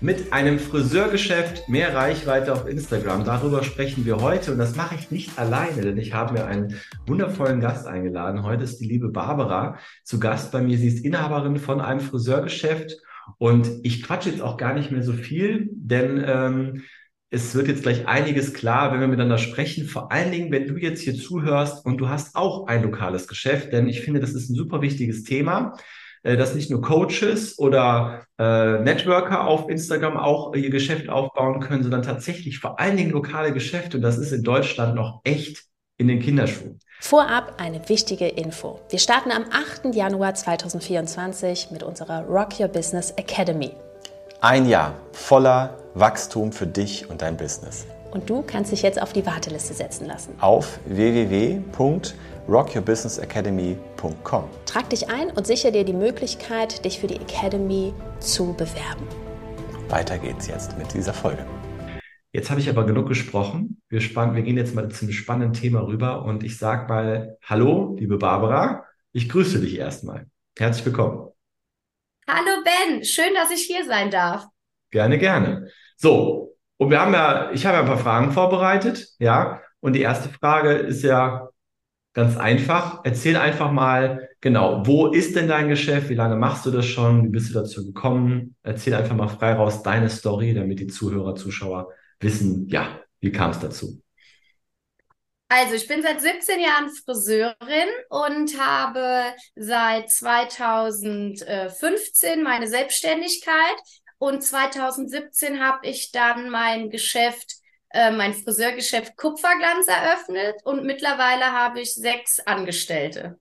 Mit einem Friseurgeschäft mehr Reichweite auf Instagram. Darüber sprechen wir heute und das mache ich nicht alleine, denn ich habe mir einen wundervollen Gast eingeladen. Heute ist die liebe Barbara zu Gast bei mir. Sie ist Inhaberin von einem Friseurgeschäft und ich quatsche jetzt auch gar nicht mehr so viel, denn ähm, es wird jetzt gleich einiges klar, wenn wir miteinander sprechen. Vor allen Dingen, wenn du jetzt hier zuhörst und du hast auch ein lokales Geschäft, denn ich finde, das ist ein super wichtiges Thema. Äh, dass nicht nur Coaches oder äh, Networker auf Instagram auch ihr Geschäft aufbauen können, sondern tatsächlich vor allen Dingen lokale Geschäfte. Und das ist in Deutschland noch echt in den Kinderschuhen. Vorab eine wichtige Info. Wir starten am 8. Januar 2024 mit unserer Rock Your Business Academy. Ein Jahr voller Wachstum für dich und dein Business. Und du kannst dich jetzt auf die Warteliste setzen lassen. Auf www rockyourbusinessacademy.com. Trag dich ein und sichere dir die Möglichkeit, dich für die Academy zu bewerben. Weiter geht's jetzt mit dieser Folge. Jetzt habe ich aber genug gesprochen. Wir, spannen, wir gehen jetzt mal zum spannenden Thema rüber und ich sage mal Hallo, liebe Barbara. Ich grüße dich erstmal. Herzlich willkommen. Hallo Ben, schön, dass ich hier sein darf. Gerne, gerne. So, und wir haben ja, ich habe ja ein paar Fragen vorbereitet, ja. Und die erste Frage ist ja, Ganz einfach. Erzähl einfach mal, genau, wo ist denn dein Geschäft? Wie lange machst du das schon? Wie bist du dazu gekommen? Erzähl einfach mal frei raus deine Story, damit die Zuhörer, Zuschauer wissen, ja, wie kam es dazu? Also, ich bin seit 17 Jahren Friseurin und habe seit 2015 meine Selbstständigkeit und 2017 habe ich dann mein Geschäft äh, mein Friseurgeschäft Kupferglanz eröffnet und mittlerweile habe ich sechs Angestellte.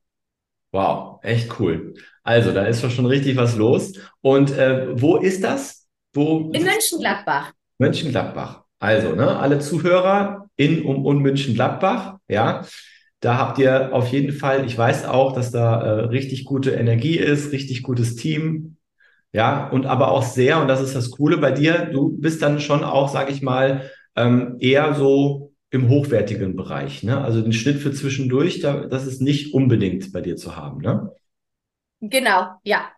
Wow, echt cool. Also, da ist schon richtig was los. Und äh, wo ist das? Wo in Mönchengladbach. Mönchengladbach. Also, ne, alle Zuhörer in um, um Mönchengladbach, ja. Da habt ihr auf jeden Fall, ich weiß auch, dass da äh, richtig gute Energie ist, richtig gutes Team, ja, und aber auch sehr, und das ist das Coole bei dir, du bist dann schon auch, sag ich mal, ähm, eher so im hochwertigen Bereich. Ne? Also den Schnitt für zwischendurch, da, das ist nicht unbedingt bei dir zu haben. Ne? Genau, ja.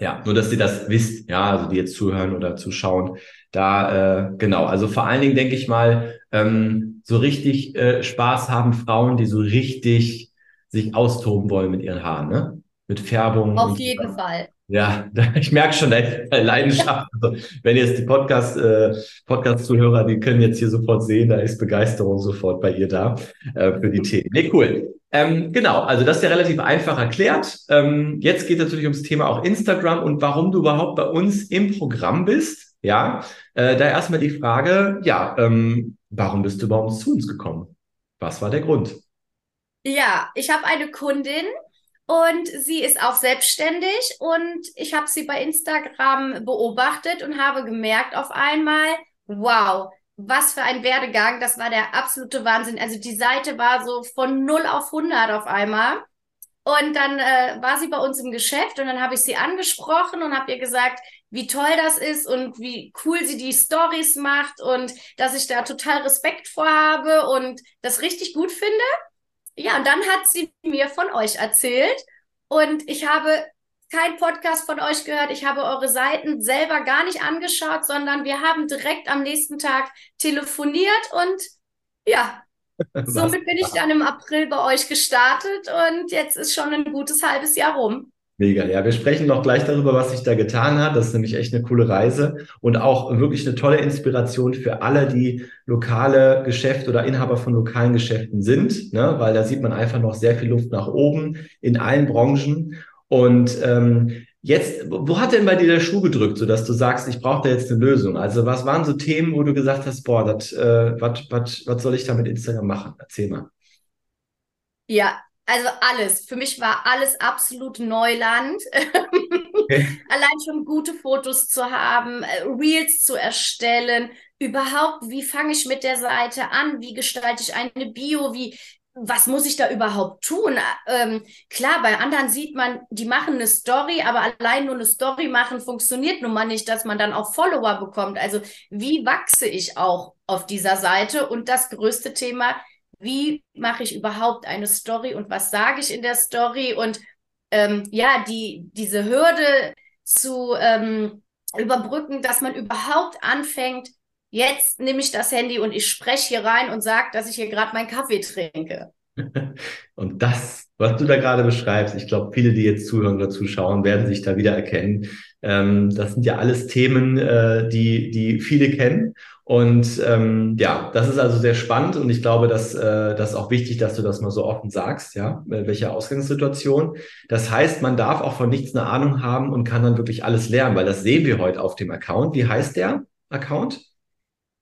Ja, nur dass ihr das wisst, ja, also die jetzt zuhören oder zuschauen. Da, äh, genau, also vor allen Dingen denke ich mal, ähm, so richtig äh, Spaß haben Frauen, die so richtig sich austoben wollen mit ihren Haaren, ne? Mit Färbung. Auf jeden Fall. Ja, ich merke schon Leidenschaft. Also, wenn jetzt die Podcast, äh, Podcast-Zuhörer, die können jetzt hier sofort sehen, da ist Begeisterung sofort bei ihr da äh, für die Themen. Nee, cool. Ähm, genau, also das ist ja relativ einfach erklärt. Ähm, jetzt geht es natürlich ums Thema auch Instagram und warum du überhaupt bei uns im Programm bist. Ja, äh, da erstmal die Frage, ja, ähm, warum bist du überhaupt zu uns gekommen? Was war der Grund? Ja, ich habe eine Kundin, und sie ist auch selbstständig und ich habe sie bei Instagram beobachtet und habe gemerkt auf einmal, wow, was für ein Werdegang, das war der absolute Wahnsinn. Also die Seite war so von 0 auf 100 auf einmal. Und dann äh, war sie bei uns im Geschäft und dann habe ich sie angesprochen und habe ihr gesagt, wie toll das ist und wie cool sie die Stories macht und dass ich da total Respekt vor habe und das richtig gut finde. Ja, und dann hat sie mir von euch erzählt und ich habe kein Podcast von euch gehört. Ich habe eure Seiten selber gar nicht angeschaut, sondern wir haben direkt am nächsten Tag telefoniert und ja, somit bin ich dann im April bei euch gestartet und jetzt ist schon ein gutes halbes Jahr rum. Mega, ja. Wir sprechen noch gleich darüber, was sich da getan hat. Das ist nämlich echt eine coole Reise und auch wirklich eine tolle Inspiration für alle, die lokale Geschäfte oder Inhaber von lokalen Geschäften sind, ne? weil da sieht man einfach noch sehr viel Luft nach oben in allen Branchen. Und ähm, jetzt, wo hat denn bei dir der Schuh gedrückt, sodass du sagst, ich brauche da jetzt eine Lösung? Also was waren so Themen, wo du gesagt hast, boah, das, äh, was soll ich da mit Instagram machen? Erzähl mal. Ja, also alles. Für mich war alles absolut Neuland. Okay. Allein schon gute Fotos zu haben, äh, Reels zu erstellen, überhaupt, wie fange ich mit der Seite an, wie gestalte ich eine Bio, wie was muss ich da überhaupt tun? Ähm, klar, bei anderen sieht man, die machen eine Story, aber allein nur eine Story machen funktioniert nun mal nicht, dass man dann auch Follower bekommt. Also wie wachse ich auch auf dieser Seite? Und das größte Thema, wie mache ich überhaupt eine Story und was sage ich in der Story? Und ähm, ja, die, diese Hürde zu ähm, überbrücken, dass man überhaupt anfängt, jetzt nehme ich das Handy und ich spreche hier rein und sage, dass ich hier gerade meinen Kaffee trinke. Und das, was du da gerade beschreibst, ich glaube, viele, die jetzt zuhören oder zuschauen, werden sich da wieder erkennen. Ähm, das sind ja alles Themen, äh, die, die viele kennen. Und ähm, ja, das ist also sehr spannend und ich glaube, dass äh, das ist auch wichtig, dass du das mal so offen sagst, ja, welche Ausgangssituation. Das heißt, man darf auch von nichts eine Ahnung haben und kann dann wirklich alles lernen, weil das sehen wir heute auf dem Account. Wie heißt der Account?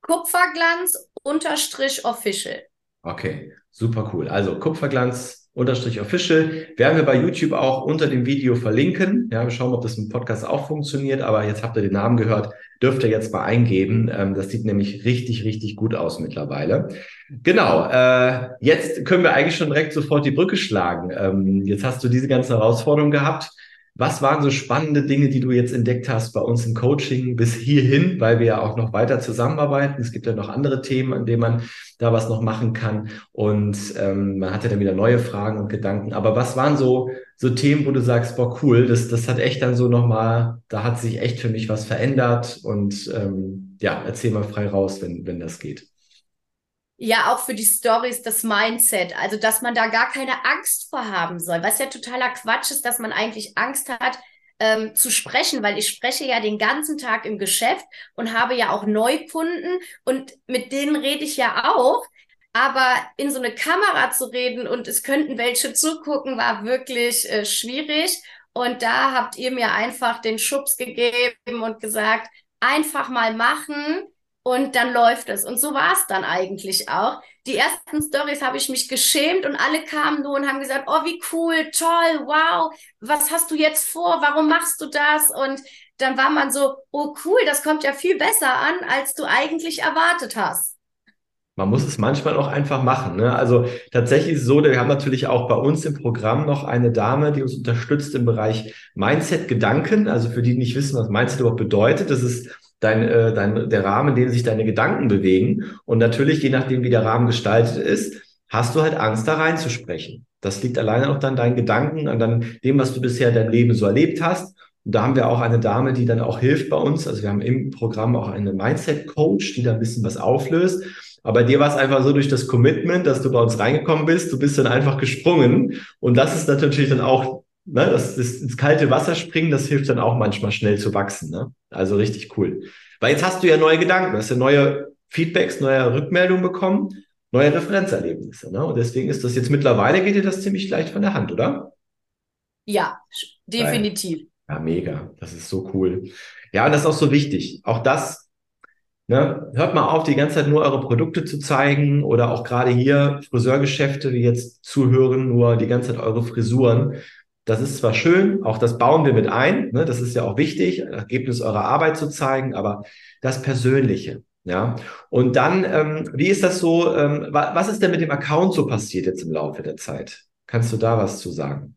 Kupferglanz unterstrich official. Okay, super cool. Also Kupferglanz unterstrich official werden wir bei YouTube auch unter dem Video verlinken. Ja, wir schauen, ob das im Podcast auch funktioniert. Aber jetzt habt ihr den Namen gehört, dürft ihr jetzt mal eingeben. Ähm, das sieht nämlich richtig, richtig gut aus mittlerweile. Genau. Äh, jetzt können wir eigentlich schon direkt sofort die Brücke schlagen. Ähm, jetzt hast du diese ganzen Herausforderungen gehabt. Was waren so spannende Dinge, die du jetzt entdeckt hast bei uns im Coaching bis hierhin, weil wir ja auch noch weiter zusammenarbeiten? Es gibt ja noch andere Themen, an denen man da was noch machen kann. Und ähm, man hat ja dann wieder neue Fragen und Gedanken. Aber was waren so, so Themen, wo du sagst, boah, cool, das, das hat echt dann so nochmal, da hat sich echt für mich was verändert. Und ähm, ja, erzähl mal frei raus, wenn, wenn das geht ja auch für die Stories das Mindset, also dass man da gar keine Angst vor haben soll, was ja totaler Quatsch ist, dass man eigentlich Angst hat ähm, zu sprechen, weil ich spreche ja den ganzen Tag im Geschäft und habe ja auch Neukunden und mit denen rede ich ja auch. Aber in so eine Kamera zu reden und es könnten welche zugucken, war wirklich äh, schwierig. Und da habt ihr mir einfach den Schubs gegeben und gesagt, einfach mal machen und dann läuft es. Und so war es dann eigentlich auch. Die ersten Stories habe ich mich geschämt und alle kamen nur und haben gesagt, oh, wie cool, toll, wow, was hast du jetzt vor? Warum machst du das? Und dann war man so, oh cool, das kommt ja viel besser an, als du eigentlich erwartet hast. Man muss es manchmal auch einfach machen. Ne? Also tatsächlich ist es so, wir haben natürlich auch bei uns im Programm noch eine Dame, die uns unterstützt im Bereich Mindset-Gedanken. Also für die, die nicht wissen, was Mindset überhaupt bedeutet, das ist dein, äh, dein, der Rahmen, in dem sich deine Gedanken bewegen. Und natürlich, je nachdem, wie der Rahmen gestaltet ist, hast du halt Angst, da reinzusprechen. Das liegt alleine auch an deinen Gedanken, an dann dem, was du bisher dein Leben so erlebt hast. Und da haben wir auch eine Dame, die dann auch hilft bei uns. Also wir haben im Programm auch eine Mindset-Coach, die da ein bisschen was auflöst. Aber dir war es einfach so durch das Commitment, dass du bei uns reingekommen bist, du bist dann einfach gesprungen. Und das ist natürlich dann auch ne, das, das ins kalte Wasser springen, das hilft dann auch manchmal schnell zu wachsen. Ne? Also richtig cool. Weil jetzt hast du ja neue Gedanken, hast ja neue Feedbacks, neue Rückmeldungen bekommen, neue Referenzerlebnisse. Ne? Und deswegen ist das jetzt mittlerweile geht dir das ziemlich leicht von der Hand, oder? Ja, definitiv. Ja, mega. Das ist so cool. Ja, und das ist auch so wichtig. Auch das, ne, hört mal auf, die ganze Zeit nur eure Produkte zu zeigen oder auch gerade hier Friseurgeschäfte, die jetzt zuhören, nur die ganze Zeit eure Frisuren. Das ist zwar schön, auch das bauen wir mit ein, ne, das ist ja auch wichtig, Ergebnis eurer Arbeit zu zeigen, aber das Persönliche, ja. Und dann, ähm, wie ist das so, ähm, was ist denn mit dem Account so passiert jetzt im Laufe der Zeit? Kannst du da was zu sagen?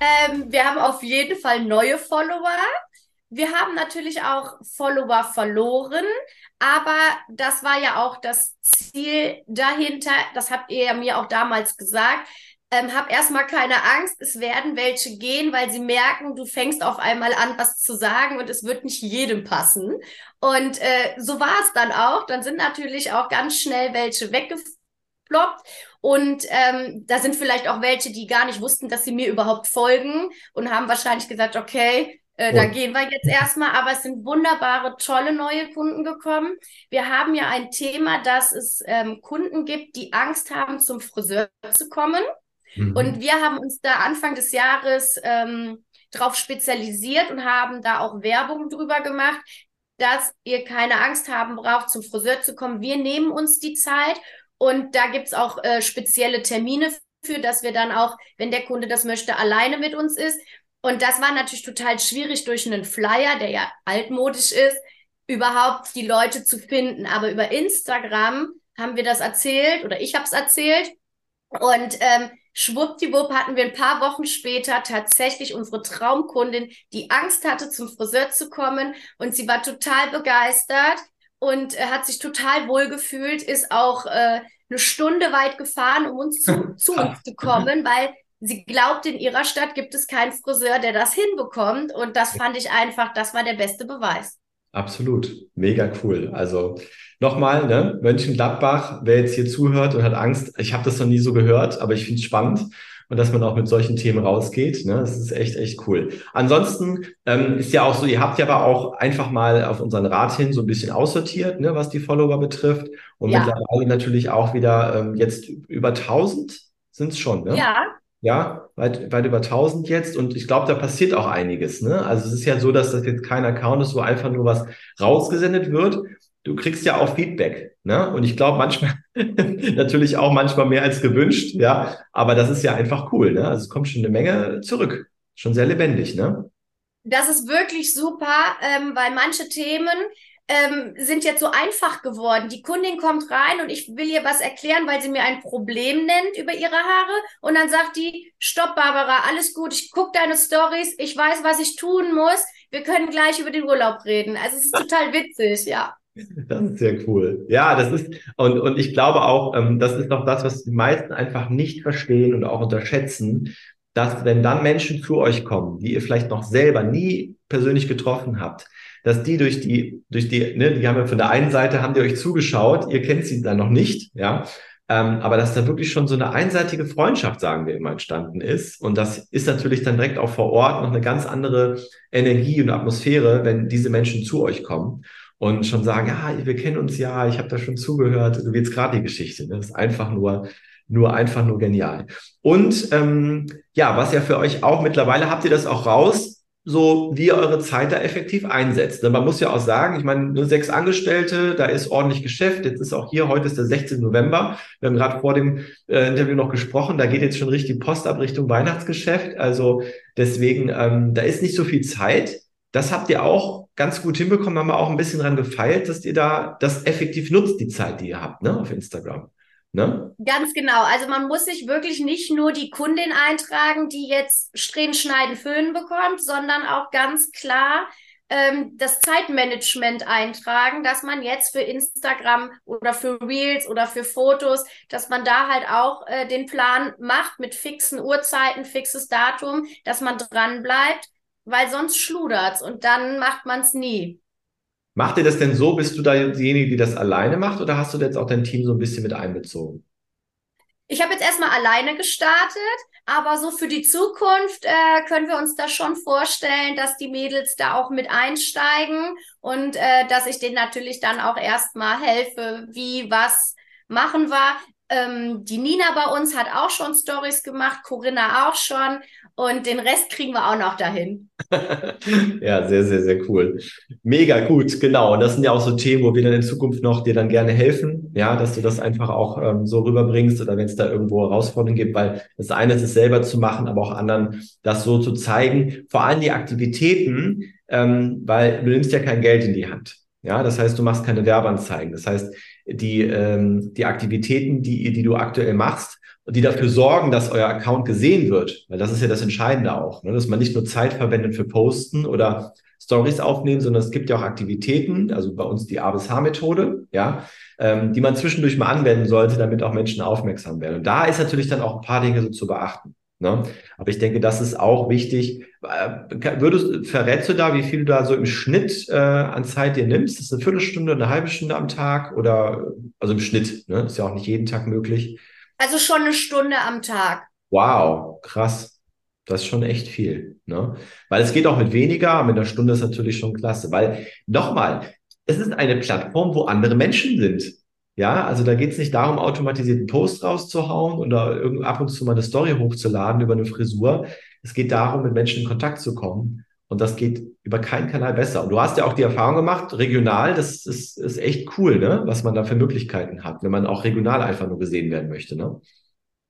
Ähm, wir haben auf jeden Fall neue Follower. Wir haben natürlich auch Follower verloren, aber das war ja auch das Ziel dahinter. Das habt ihr ja mir auch damals gesagt. Ähm, hab erstmal keine Angst, es werden welche gehen, weil sie merken, du fängst auf einmal an, was zu sagen und es wird nicht jedem passen. Und äh, so war es dann auch. Dann sind natürlich auch ganz schnell welche weggeploppt. Und ähm, da sind vielleicht auch welche, die gar nicht wussten, dass sie mir überhaupt folgen und haben wahrscheinlich gesagt, okay, Äh, da gehen wir jetzt erstmal, aber es sind wunderbare, tolle neue Kunden gekommen. Wir haben ja ein Thema, dass es ähm, Kunden gibt, die Angst haben, zum Friseur zu kommen. Mhm. Und wir haben uns da Anfang des Jahres ähm, darauf spezialisiert und haben da auch Werbung drüber gemacht, dass ihr keine Angst haben braucht, zum Friseur zu kommen. Wir nehmen uns die Zeit und da gibt's auch äh, spezielle Termine für, dass wir dann auch, wenn der Kunde das möchte, alleine mit uns ist. Und das war natürlich total schwierig durch einen Flyer, der ja altmodisch ist, überhaupt die Leute zu finden. Aber über Instagram haben wir das erzählt oder ich habe es erzählt. Und ähm, schwuppdiwupp hatten wir ein paar Wochen später tatsächlich unsere Traumkundin, die Angst hatte, zum Friseur zu kommen. Und sie war total begeistert und äh, hat sich total wohl gefühlt, ist auch äh, eine Stunde weit gefahren, um uns zu, zu uns zu kommen, weil sie glaubt, in ihrer Stadt gibt es keinen Friseur, der das hinbekommt. Und das fand ich einfach, das war der beste Beweis. Absolut, mega cool. Also nochmal, ne, Mönchengladbach, wer jetzt hier zuhört und hat Angst, ich habe das noch nie so gehört, aber ich finde es spannend und dass man auch mit solchen Themen rausgeht. Ne? Das ist echt, echt cool. Ansonsten ähm, ist ja auch so, ihr habt ja aber auch einfach mal auf unseren Rat hin so ein bisschen aussortiert, ne, was die Follower betrifft. Und ja. mittlerweile natürlich auch wieder ähm, jetzt über 1000 sind es schon, ne? Ja, ja, weit, weit über 1000 jetzt und ich glaube, da passiert auch einiges. Ne? Also es ist ja so, dass das jetzt kein Account ist, wo einfach nur was rausgesendet wird. Du kriegst ja auch Feedback. Ne? Und ich glaube manchmal, natürlich auch manchmal mehr als gewünscht, ja, aber das ist ja einfach cool. Ne? Also es kommt schon eine Menge zurück. Schon sehr lebendig, ne? Das ist wirklich super, ähm, weil manche Themen, ähm, sind jetzt so einfach geworden. Die Kundin kommt rein und ich will ihr was erklären, weil sie mir ein Problem nennt über ihre Haare. Und dann sagt die, stopp, Barbara, alles gut, ich gucke deine Stories, ich weiß, was ich tun muss. Wir können gleich über den Urlaub reden. Also es ist total witzig, ja. Das ist sehr cool. Ja, das ist, und, und ich glaube auch, ähm, das ist doch das, was die meisten einfach nicht verstehen und auch unterschätzen, dass wenn dann Menschen zu euch kommen, die ihr vielleicht noch selber nie persönlich getroffen habt, dass die durch die, durch die, ne, die haben ja von der einen Seite, haben die euch zugeschaut, ihr kennt sie dann noch nicht, ja, ähm, aber dass da wirklich schon so eine einseitige Freundschaft, sagen wir immer, entstanden ist. Und das ist natürlich dann direkt auch vor Ort noch eine ganz andere Energie und Atmosphäre, wenn diese Menschen zu euch kommen und schon sagen, ja, wir kennen uns ja, ich habe da schon zugehört, so wie jetzt gerade die Geschichte. Ne? Das ist einfach nur, nur einfach nur genial. Und ähm, ja, was ja für euch auch mittlerweile habt ihr das auch raus, so wie ihr eure Zeit da effektiv einsetzt. Man muss ja auch sagen, ich meine, nur sechs Angestellte, da ist ordentlich Geschäft. Jetzt ist auch hier, heute ist der 16. November. Wir haben gerade vor dem äh, Interview noch gesprochen, da geht jetzt schon richtig Post ab Richtung Weihnachtsgeschäft. Also deswegen, ähm, da ist nicht so viel Zeit. Das habt ihr auch ganz gut hinbekommen, haben wir auch ein bisschen dran gefeilt, dass ihr da das effektiv nutzt, die Zeit, die ihr habt, ne, auf Instagram. Ne? Ganz genau. Also man muss sich wirklich nicht nur die Kundin eintragen, die jetzt Strähnen, Schneiden, Föhnen bekommt, sondern auch ganz klar ähm, das Zeitmanagement eintragen, dass man jetzt für Instagram oder für Reels oder für Fotos, dass man da halt auch äh, den Plan macht mit fixen Uhrzeiten, fixes Datum, dass man dran bleibt, weil sonst schludert's und dann macht man es nie. Macht ihr das denn so? Bist du da diejenige, die das alleine macht oder hast du jetzt auch dein Team so ein bisschen mit einbezogen? Ich habe jetzt erstmal alleine gestartet, aber so für die Zukunft äh, können wir uns das schon vorstellen, dass die Mädels da auch mit einsteigen und äh, dass ich denen natürlich dann auch erstmal helfe, wie was machen wir. Ähm, die Nina bei uns hat auch schon Stories gemacht, Corinna auch schon und den Rest kriegen wir auch noch dahin. ja, sehr, sehr, sehr cool. Mega gut, genau. Und das sind ja auch so Themen, wo wir dann in Zukunft noch dir dann gerne helfen, ja, dass du das einfach auch ähm, so rüberbringst oder wenn es da irgendwo Herausforderungen gibt, weil das eine ist es selber zu machen, aber auch anderen das so zu zeigen. Vor allem die Aktivitäten, ähm, weil du nimmst ja kein Geld in die Hand. Ja, das heißt, du machst keine Werbeanzeigen. Das heißt, die, ähm, die Aktivitäten, die, die du aktuell machst, die dafür sorgen, dass euer Account gesehen wird, weil das ist ja das Entscheidende auch, ne? dass man nicht nur Zeit verwendet für Posten oder Stories aufnehmen, sondern es gibt ja auch Aktivitäten, also bei uns die A bis H-Methode, ja, ähm, die man zwischendurch mal anwenden sollte, damit auch Menschen aufmerksam werden. Und da ist natürlich dann auch ein paar Dinge so zu beachten. Ne? Aber ich denke, das ist auch wichtig. Äh, würdest, verrätst du da, wie viel du da so im Schnitt äh, an Zeit dir nimmst? Ist das eine Viertelstunde, eine halbe Stunde am Tag oder also im Schnitt? Ne? Ist ja auch nicht jeden Tag möglich. Also schon eine Stunde am Tag. Wow, krass. Das ist schon echt viel. Ne? Weil es geht auch mit weniger, mit einer Stunde ist natürlich schon klasse. Weil, nochmal, es ist eine Plattform, wo andere Menschen sind. Ja, also da geht es nicht darum, automatisierten Post rauszuhauen oder ab und zu mal eine Story hochzuladen über eine Frisur. Es geht darum, mit Menschen in Kontakt zu kommen. Und das geht über keinen Kanal besser. Und du hast ja auch die Erfahrung gemacht, regional, das ist, ist echt cool, ne? was man da für Möglichkeiten hat, wenn man auch regional einfach nur gesehen werden möchte. Ne?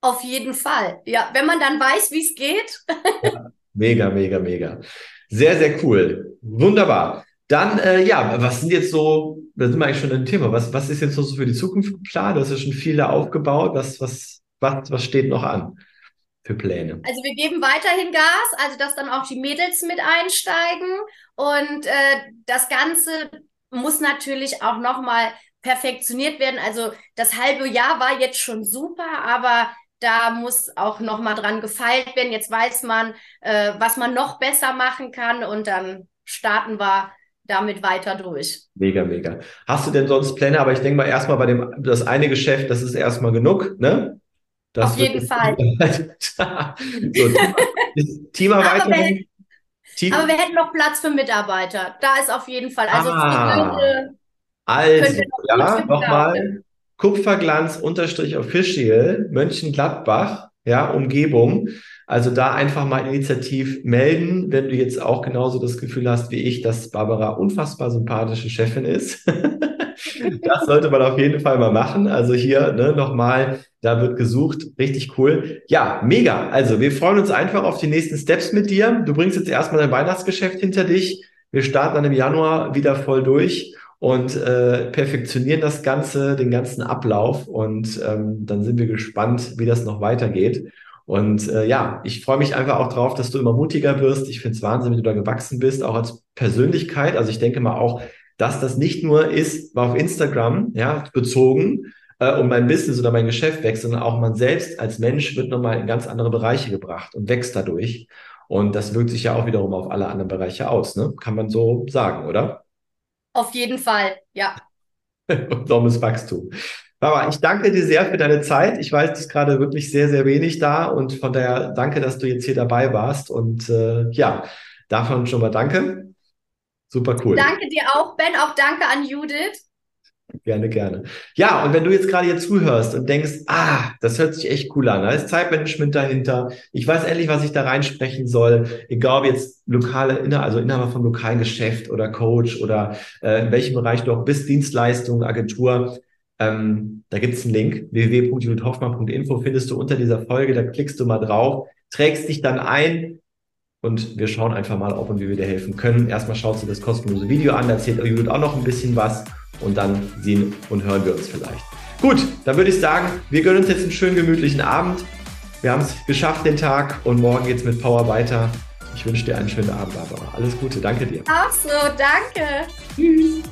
Auf jeden Fall. Ja, wenn man dann weiß, wie es geht. ja, mega, mega, mega. Sehr, sehr cool. Wunderbar. Dann, äh, ja, was sind jetzt so, da sind wir eigentlich schon im Thema, was, was ist jetzt so für die Zukunft geplant? Du hast ja schon viel da aufgebaut. Was, was, was, was steht noch an? Für Pläne? Also wir geben weiterhin Gas, also dass dann auch die Mädels mit einsteigen und äh, das Ganze muss natürlich auch nochmal perfektioniert werden. Also das halbe Jahr war jetzt schon super, aber da muss auch nochmal dran gefeilt werden. Jetzt weiß man, äh, was man noch besser machen kann und dann starten wir damit weiter durch. Mega, mega. Hast du denn sonst Pläne? Aber ich denke mal erstmal bei dem, das eine Geschäft, das ist erstmal genug, ne? Das Auf jeden Fall. so, Thema aber, wir, Team. aber wir hätten noch Platz für Mitarbeiter. Da ist auf jeden Fall. Also, ah, könnte, also ja, nochmal. Kupferglanz-official Mönchengladbach, ja, Umgebung. Also da einfach mal initiativ melden, wenn du jetzt auch genauso das Gefühl hast wie ich, dass Barbara unfassbar sympathische Chefin ist. das sollte man auf jeden Fall mal machen. Also hier ne, nochmal, da wird gesucht. Richtig cool. Ja, mega. Also wir freuen uns einfach auf die nächsten Steps mit dir. Du bringst jetzt erstmal dein Weihnachtsgeschäft hinter dich. Wir starten dann im Januar wieder voll durch und äh, perfektionieren das Ganze, den ganzen Ablauf. Und ähm, dann sind wir gespannt, wie das noch weitergeht. Und äh, ja, ich freue mich einfach auch drauf, dass du immer mutiger wirst. Ich finde es Wahnsinn, wie du da gewachsen bist, auch als Persönlichkeit. Also ich denke mal auch, dass das nicht nur ist, war auf Instagram, ja, bezogen, äh, um mein Business oder mein Geschäft wächst, sondern auch man selbst als Mensch wird nochmal in ganz andere Bereiche gebracht und wächst dadurch. Und das wirkt sich ja auch wiederum auf alle anderen Bereiche aus, ne? Kann man so sagen, oder? Auf jeden Fall, ja. Enormes Wachstum. Barbara, ich danke dir sehr für deine Zeit. Ich weiß, es ist gerade wirklich sehr, sehr wenig da und von daher danke, dass du jetzt hier dabei warst und äh, ja, davon schon mal danke. Super cool. Danke dir auch, Ben, auch danke an Judith. Gerne, gerne. Ja, und wenn du jetzt gerade hier zuhörst und denkst, ah, das hört sich echt cool an, da ist Zeitmanagement dahinter, ich weiß endlich, was ich da reinsprechen soll, egal ob jetzt lokale, also Inhaber vom lokalen Geschäft oder Coach oder äh, in welchem Bereich du auch bist, Dienstleistung, Agentur, ähm, da gibt es einen Link, www.judithhoffmann.info findest du unter dieser Folge, da klickst du mal drauf, trägst dich dann ein und wir schauen einfach mal, ob und wie wir dir helfen können. Erstmal schaust du das kostenlose Video an, da erzählt Judith auch noch ein bisschen was und dann sehen und hören wir uns vielleicht. Gut, dann würde ich sagen, wir gönnen uns jetzt einen schönen gemütlichen Abend. Wir haben es geschafft den Tag und morgen geht es mit Power weiter. Ich wünsche dir einen schönen Abend, Barbara. Alles Gute, danke dir. Auch so, danke. Tschüss.